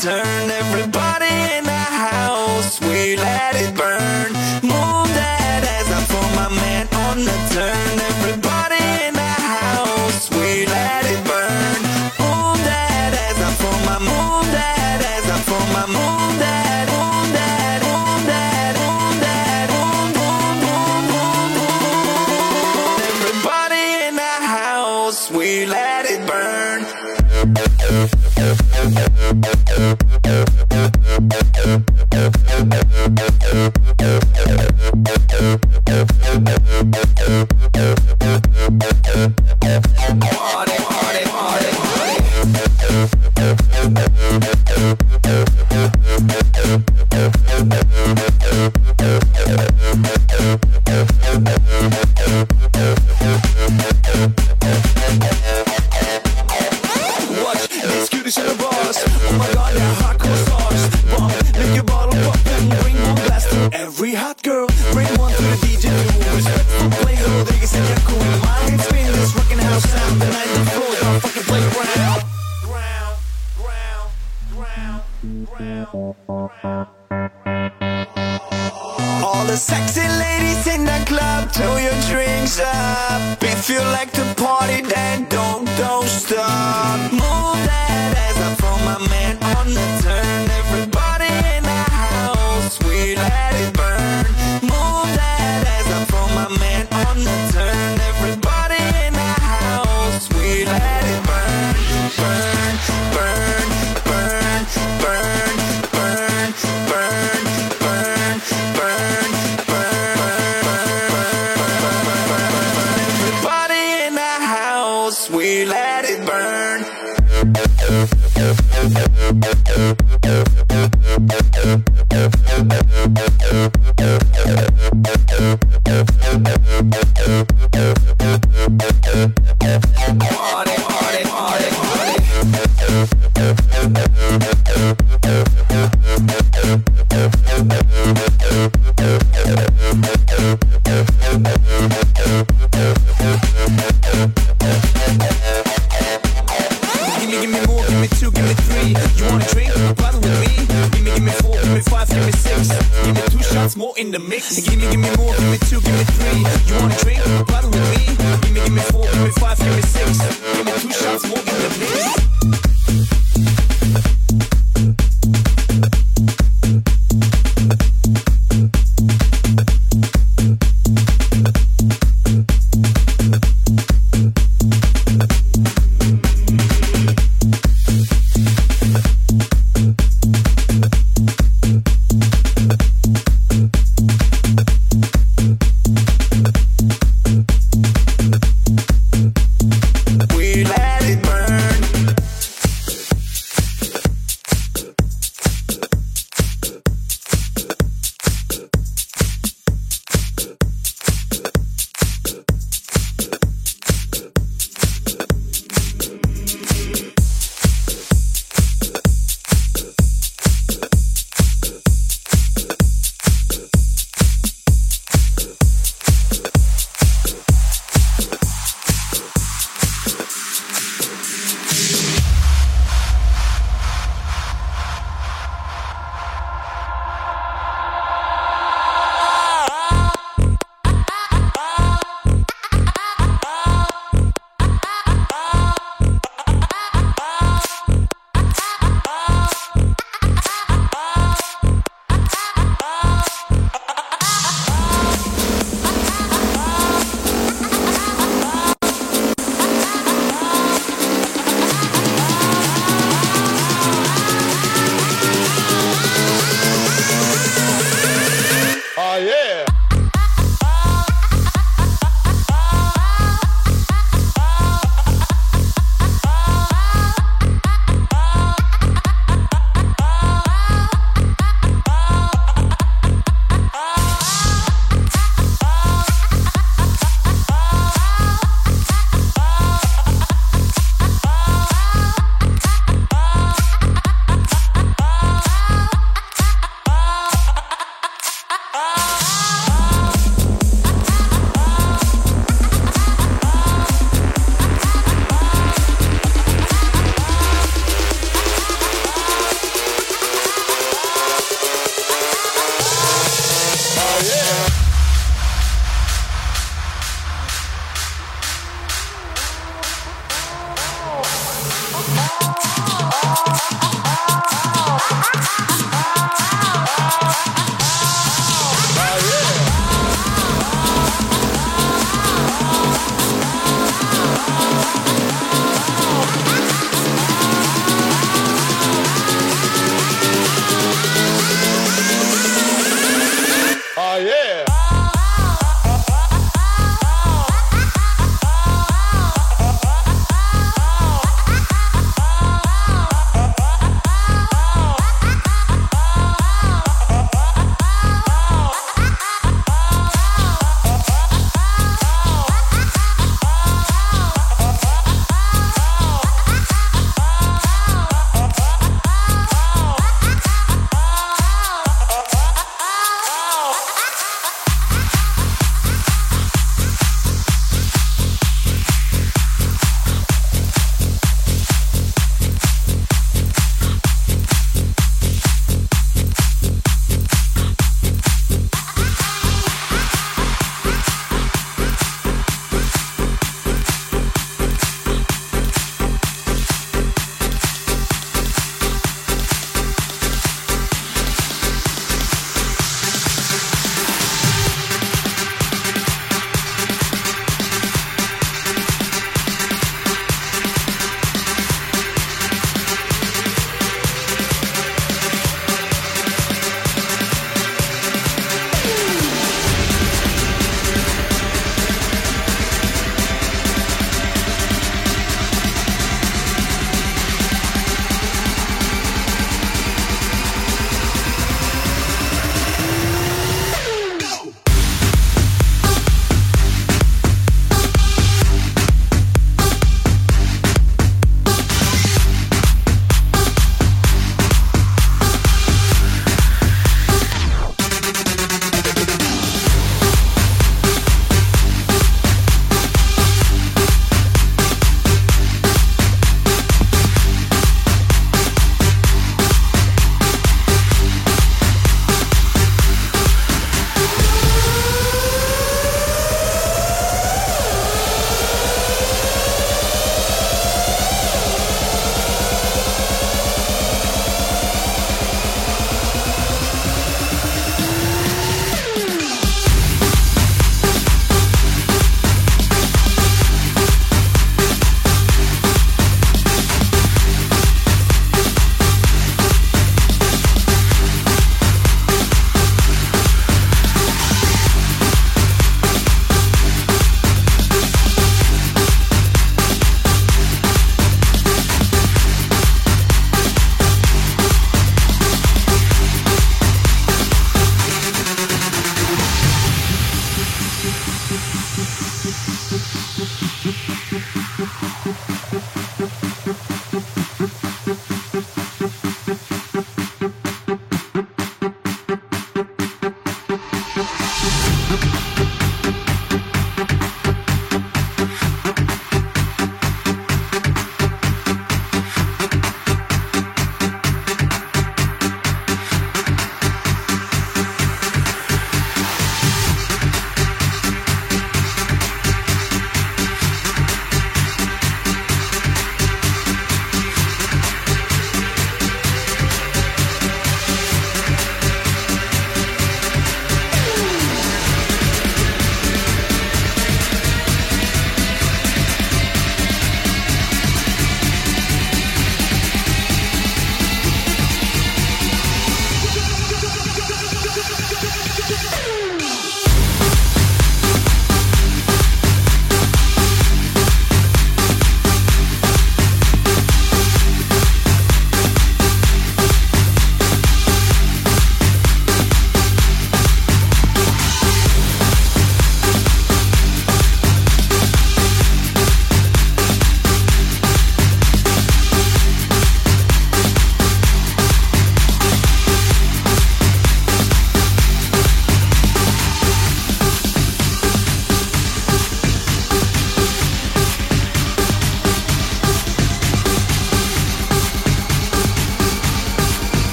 turn.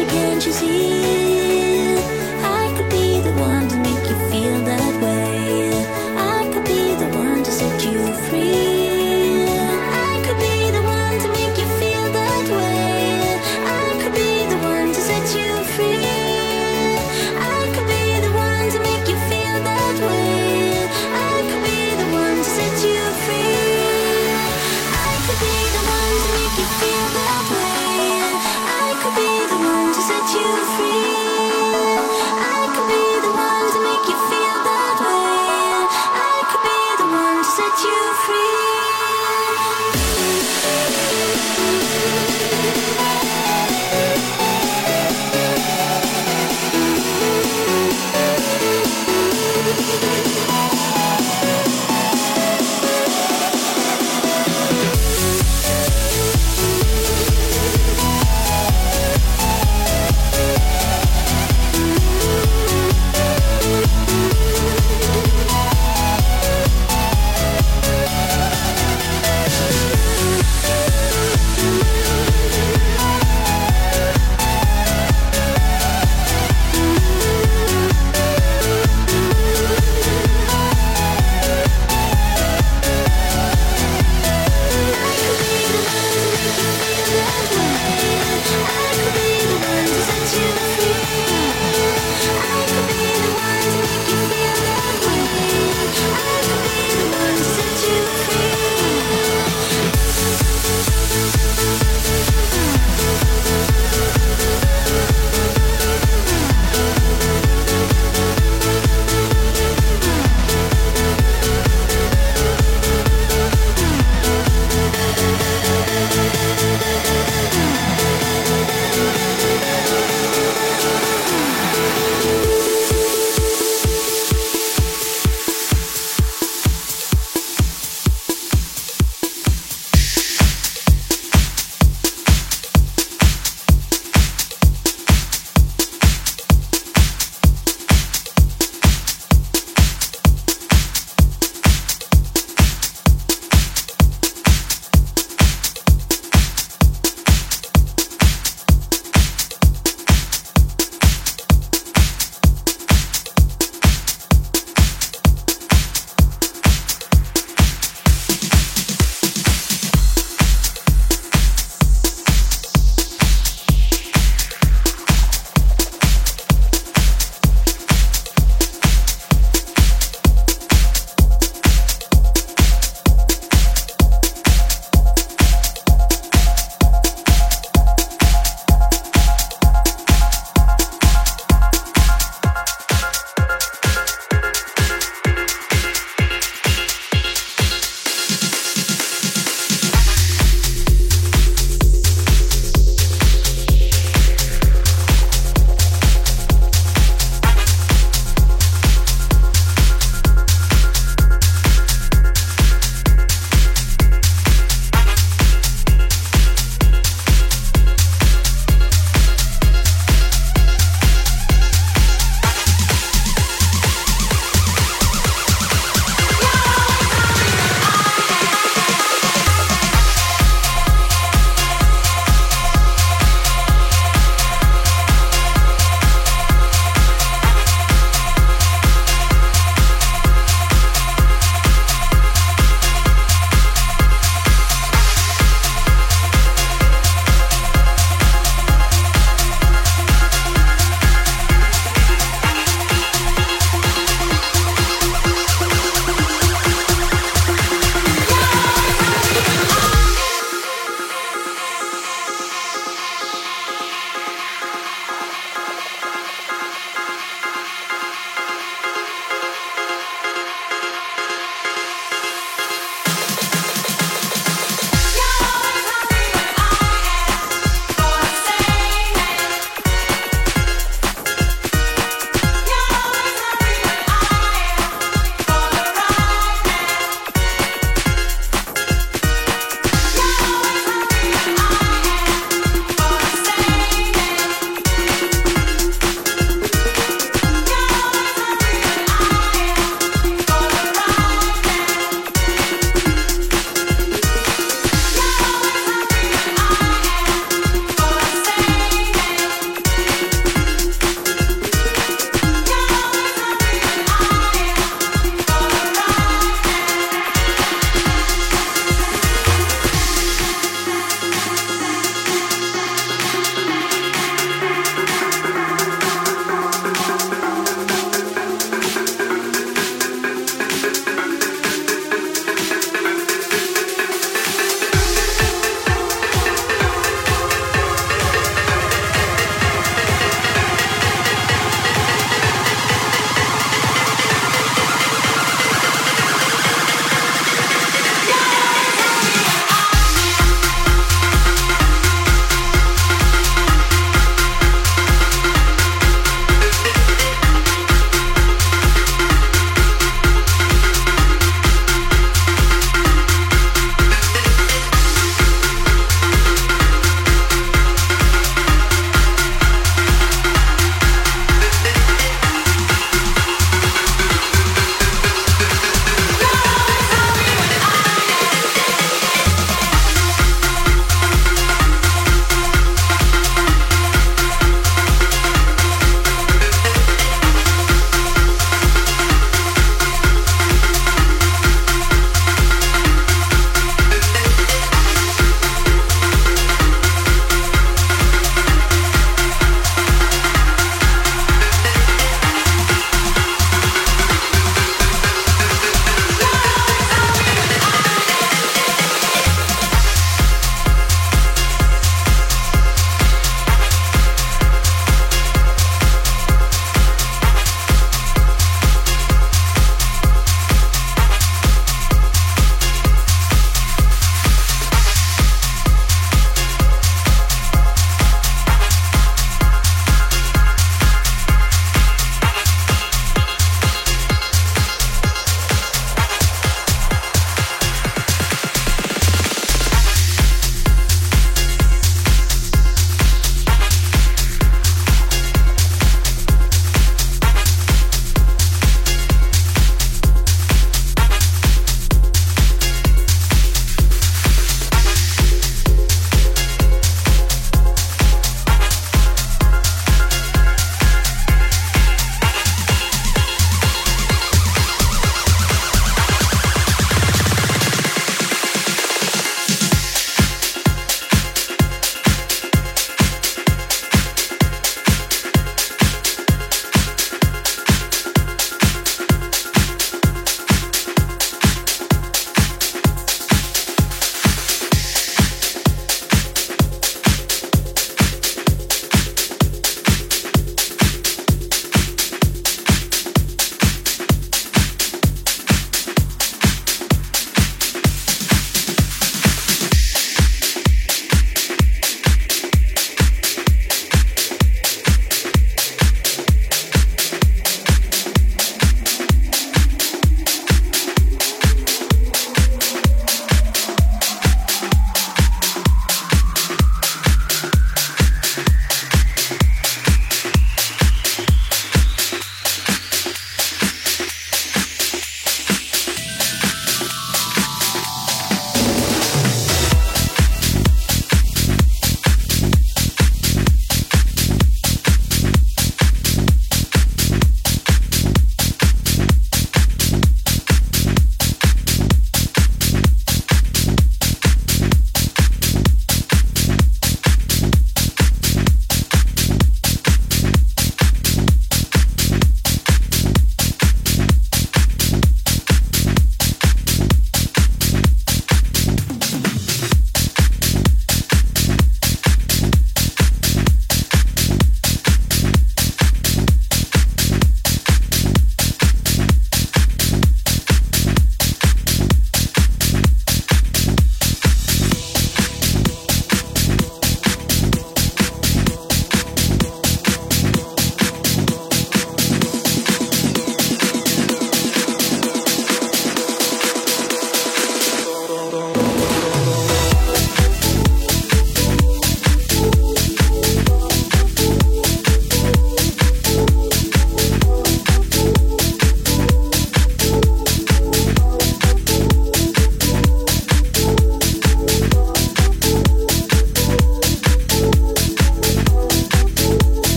again, she's see?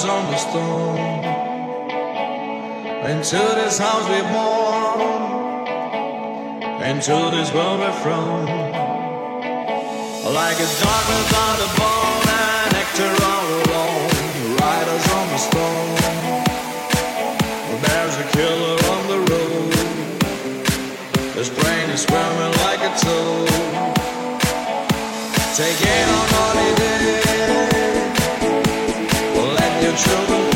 Riders on the storm. Into this house we're born, into this world we're from. Like a dog without a bone, an actor all alone. Riders on the storm. There's a killer on the road. His brain is swimming like a toad. Take it on your children